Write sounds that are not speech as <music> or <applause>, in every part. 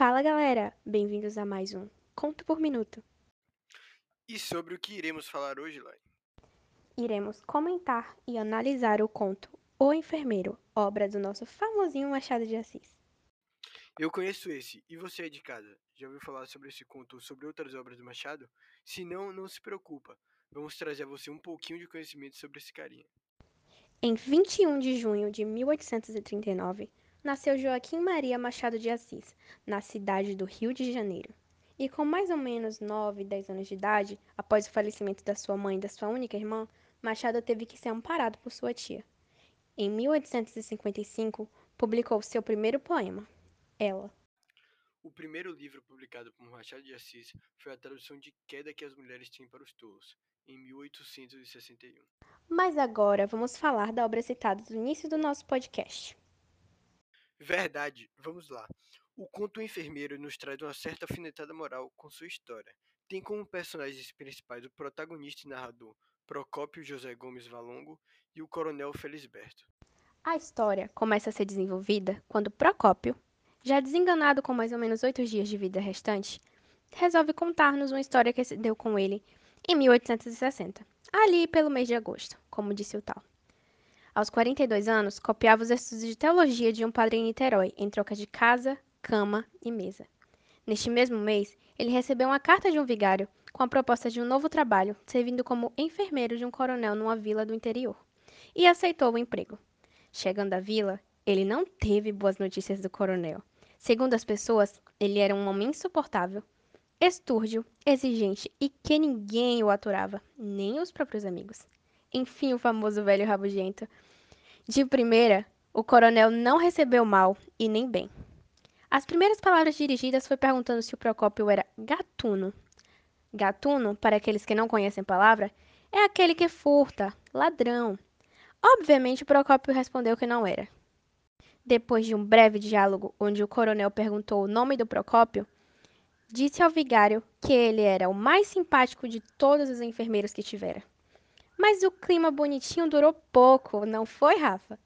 Fala galera, bem-vindos a mais um Conto por Minuto. E sobre o que iremos falar hoje, Lai? Iremos comentar e analisar o conto O Enfermeiro, obra do nosso famosinho Machado de Assis. Eu conheço esse, e você é de casa? Já ouviu falar sobre esse conto ou sobre outras obras do Machado? Se não, não se preocupa, vamos trazer a você um pouquinho de conhecimento sobre esse carinha. Em 21 de junho de 1839, nasceu Joaquim Maria Machado de Assis, na cidade do Rio de Janeiro. E com mais ou menos 9, 10 anos de idade, após o falecimento da sua mãe e da sua única irmã, Machado teve que ser amparado por sua tia. Em 1855, publicou seu primeiro poema, Ela. O primeiro livro publicado por Machado de Assis foi a tradução de Queda que as Mulheres Têm para os Tolos, em 1861. Mas agora vamos falar da obra citada no início do nosso podcast. Verdade, vamos lá. O conto O Enfermeiro nos traz uma certa afinetada moral com sua história. Tem como personagens principais o protagonista e narrador Procópio José Gomes Valongo e o coronel Felisberto. A história começa a ser desenvolvida quando Procópio, já desenganado com mais ou menos oito dias de vida restante, resolve contar-nos uma história que se deu com ele em 1860, ali pelo mês de agosto, como disse o tal. Aos 42 anos, copiava os estudos de teologia de um padre em Niterói, em troca de casa, cama e mesa. Neste mesmo mês, ele recebeu uma carta de um vigário com a proposta de um novo trabalho, servindo como enfermeiro de um coronel numa vila do interior, e aceitou o emprego. Chegando à vila, ele não teve boas notícias do coronel. Segundo as pessoas, ele era um homem insuportável, estúrdio, exigente e que ninguém o aturava, nem os próprios amigos. Enfim, o famoso velho rabugento. De primeira, o coronel não recebeu mal e nem bem. As primeiras palavras dirigidas foi perguntando se o Procópio era gatuno. Gatuno, para aqueles que não conhecem a palavra, é aquele que furta, ladrão. Obviamente, o Procópio respondeu que não era. Depois de um breve diálogo, onde o coronel perguntou o nome do Procópio, disse ao vigário que ele era o mais simpático de todos os enfermeiros que tivera. Mas o clima bonitinho durou pouco, não foi, Rafa?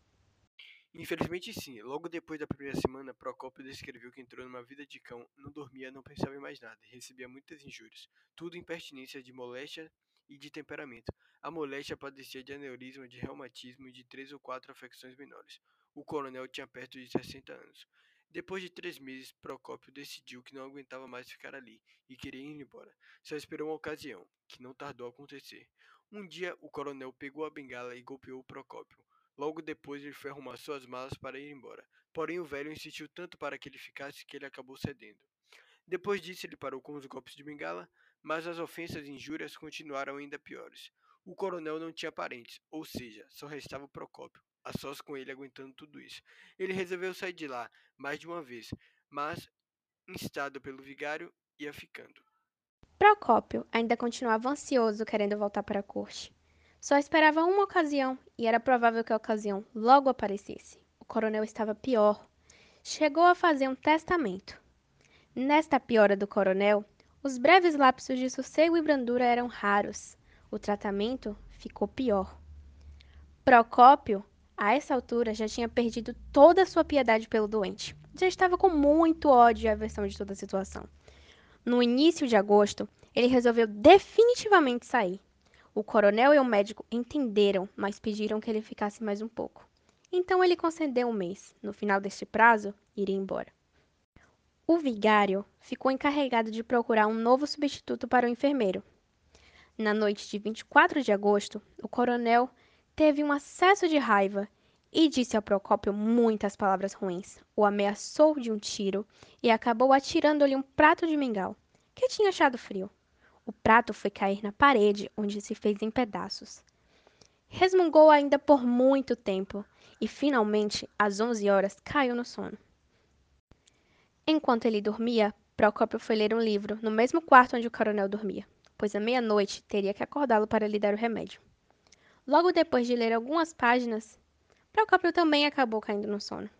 Infelizmente sim. Logo depois da primeira semana, Procópio descreveu que entrou numa vida de cão, não dormia, não pensava em mais nada, recebia muitas injúrias, tudo impertinência de moléstia e de temperamento. A moléstia padecia de aneurisma, de reumatismo e de três ou quatro afecções menores. O coronel tinha perto de 60 anos. Depois de três meses, Procópio decidiu que não aguentava mais ficar ali e queria ir embora. Só esperou uma ocasião, que não tardou a acontecer. Um dia, o coronel pegou a bengala e golpeou o Procópio. Logo depois, ele foi arrumar suas malas para ir embora. Porém, o velho insistiu tanto para que ele ficasse que ele acabou cedendo. Depois disso, ele parou com os golpes de bengala, mas as ofensas e injúrias continuaram ainda piores. O coronel não tinha parentes, ou seja, só restava o Procópio, a sós com ele aguentando tudo isso. Ele resolveu sair de lá mais de uma vez, mas, instado pelo vigário, ia ficando. Procópio ainda continuava ansioso querendo voltar para a corte. Só esperava uma ocasião e era provável que a ocasião logo aparecesse. O coronel estava pior. Chegou a fazer um testamento. Nesta piora do coronel, os breves lapsos de sossego e brandura eram raros. O tratamento ficou pior. Procópio, a essa altura, já tinha perdido toda a sua piedade pelo doente. Já estava com muito ódio e aversão de toda a situação. No início de agosto, ele resolveu definitivamente sair. O coronel e o médico entenderam, mas pediram que ele ficasse mais um pouco. Então ele concedeu um mês. No final deste prazo, iria embora. O vigário ficou encarregado de procurar um novo substituto para o enfermeiro. Na noite de 24 de agosto, o coronel teve um acesso de raiva e disse ao Procópio muitas palavras ruins. O ameaçou de um tiro e acabou atirando-lhe um prato de mingau, que tinha achado frio. O prato foi cair na parede, onde se fez em pedaços. Resmungou ainda por muito tempo e finalmente, às 11 horas, caiu no sono. Enquanto ele dormia, Procópio foi ler um livro no mesmo quarto onde o coronel dormia, pois à meia-noite teria que acordá-lo para lhe dar o remédio. Logo depois de ler algumas páginas, Procópio também acabou caindo no sono.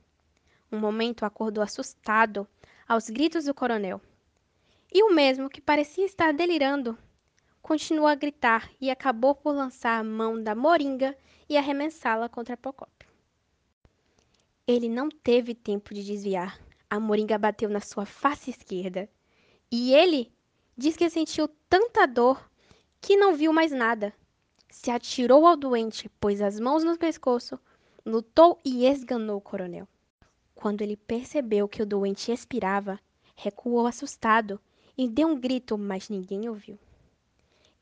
Um momento acordou assustado aos gritos do coronel. E o mesmo, que parecia estar delirando, continuou a gritar e acabou por lançar a mão da moringa e arremessá-la contra Procópio. Ele não teve tempo de desviar. a moringa bateu na sua face esquerda. E ele diz que sentiu tanta dor que não viu mais nada. Se atirou ao doente, pôs as mãos no pescoço, lutou e esganou o coronel. Quando ele percebeu que o doente expirava, recuou assustado e deu um grito, mas ninguém ouviu.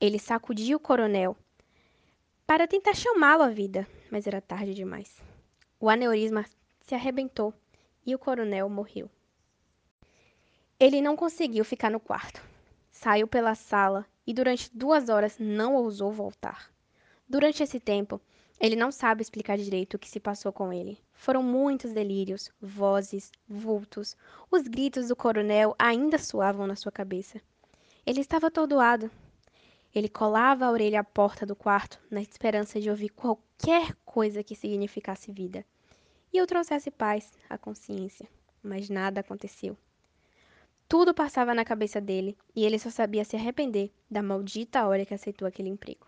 Ele sacudiu o coronel para tentar chamá-lo à vida, mas era tarde demais. O aneurisma se arrebentou e o coronel morreu. Ele não conseguiu ficar no quarto. Saiu pela sala e durante duas horas não ousou voltar. Durante esse tempo, ele não sabe explicar direito o que se passou com ele. Foram muitos delírios, vozes, vultos. Os gritos do coronel ainda soavam na sua cabeça. Ele estava atordoado. Ele colava a orelha à porta do quarto, na esperança de ouvir qualquer coisa que significasse vida e eu trouxesse paz à consciência. Mas nada aconteceu. Tudo passava na cabeça dele e ele só sabia se arrepender da maldita hora que aceitou aquele emprego.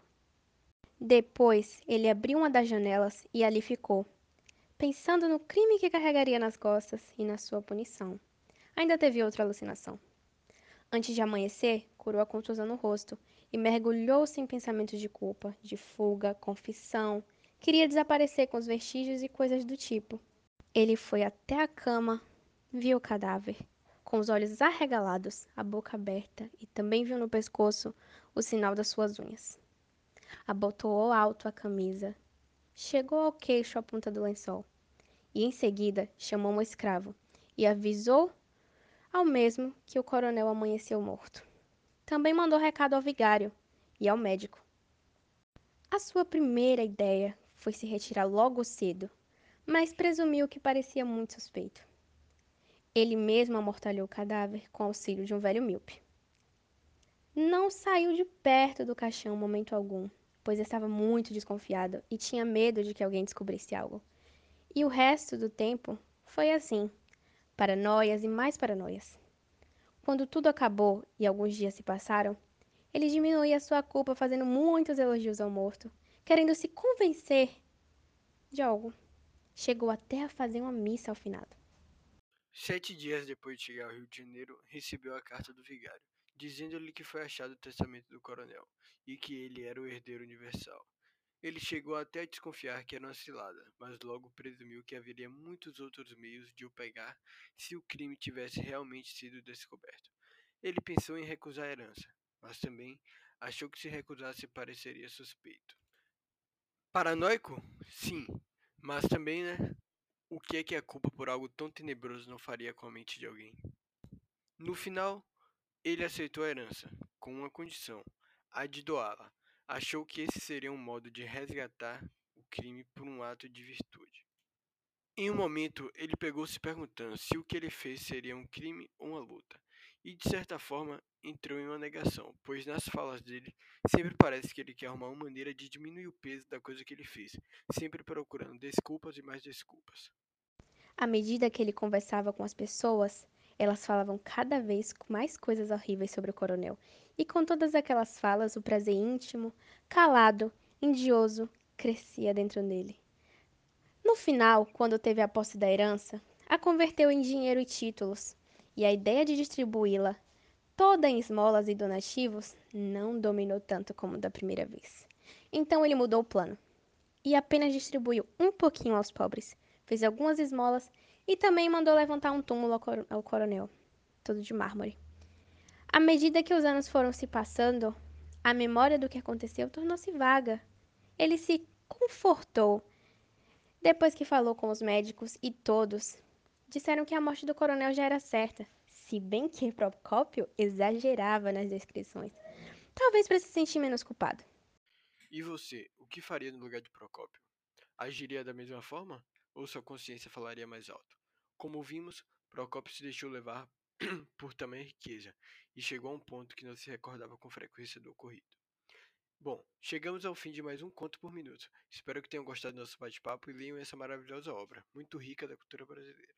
Depois, ele abriu uma das janelas e ali ficou, pensando no crime que carregaria nas costas e na sua punição. Ainda teve outra alucinação. Antes de amanhecer, curou a contusão no rosto e mergulhou-se em pensamentos de culpa, de fuga, confissão. Queria desaparecer com os vestígios e coisas do tipo. Ele foi até a cama, viu o cadáver com os olhos arregalados, a boca aberta, e também viu no pescoço o sinal das suas unhas. Abotoou alto a camisa, chegou ao queixo a ponta do lençol, e em seguida chamou um escravo e avisou ao mesmo que o coronel amanheceu morto. Também mandou recado ao vigário e ao médico. A sua primeira ideia foi se retirar logo cedo, mas presumiu que parecia muito suspeito. Ele mesmo amortalhou o cadáver com auxílio de um velho míope. Não saiu de perto do caixão momento algum, pois estava muito desconfiado e tinha medo de que alguém descobrisse algo. E o resto do tempo foi assim, paranoias e mais paranoias. Quando tudo acabou e alguns dias se passaram, ele diminuía sua culpa fazendo muitos elogios ao morto, querendo se convencer de algo. Chegou até a fazer uma missa ao finado. Sete dias depois de chegar ao Rio de Janeiro, recebeu a carta do vigário, dizendo-lhe que foi achado o testamento do coronel e que ele era o herdeiro universal. Ele chegou até a desconfiar que era uma cilada, mas logo presumiu que haveria muitos outros meios de o pegar se o crime tivesse realmente sido descoberto. Ele pensou em recusar a herança, mas também achou que se recusasse pareceria suspeito. Paranoico? Sim, mas também, né? O que é que a culpa por algo tão tenebroso não faria com a mente de alguém? No final, ele aceitou a herança, com uma condição: a de doá-la. Achou que esse seria um modo de resgatar o crime por um ato de virtude. Em um momento, ele pegou se perguntando se o que ele fez seria um crime ou uma luta, e de certa forma entrou em uma negação, pois nas falas dele sempre parece que ele quer arrumar uma maneira de diminuir o peso da coisa que ele fez, sempre procurando desculpas e mais desculpas. À medida que ele conversava com as pessoas, elas falavam cada vez mais coisas horríveis sobre o coronel. E com todas aquelas falas, o prazer íntimo, calado, indioso, crescia dentro dele. No final, quando teve a posse da herança, a converteu em dinheiro e títulos, e a ideia de distribuí-la toda em esmolas e donativos não dominou tanto como da primeira vez. Então ele mudou o plano e apenas distribuiu um pouquinho aos pobres, fez algumas esmolas e também mandou levantar um túmulo ao coronel, todo de mármore. À medida que os anos foram se passando, a memória do que aconteceu tornou-se vaga. Ele se confortou depois que falou com os médicos e todos disseram que a morte do coronel já era certa, se bem que Procópio exagerava nas descrições. Talvez para se sentir menos culpado. E você, o que faria no lugar de Procópio? Agiria da mesma forma? Ou sua consciência falaria mais alto. Como vimos, Procópio se deixou levar <clears throat> por tamanha riqueza e chegou a um ponto que não se recordava com frequência do ocorrido. Bom, chegamos ao fim de mais um conto por minuto. Espero que tenham gostado do nosso bate-papo e leiam essa maravilhosa obra, muito rica da cultura brasileira.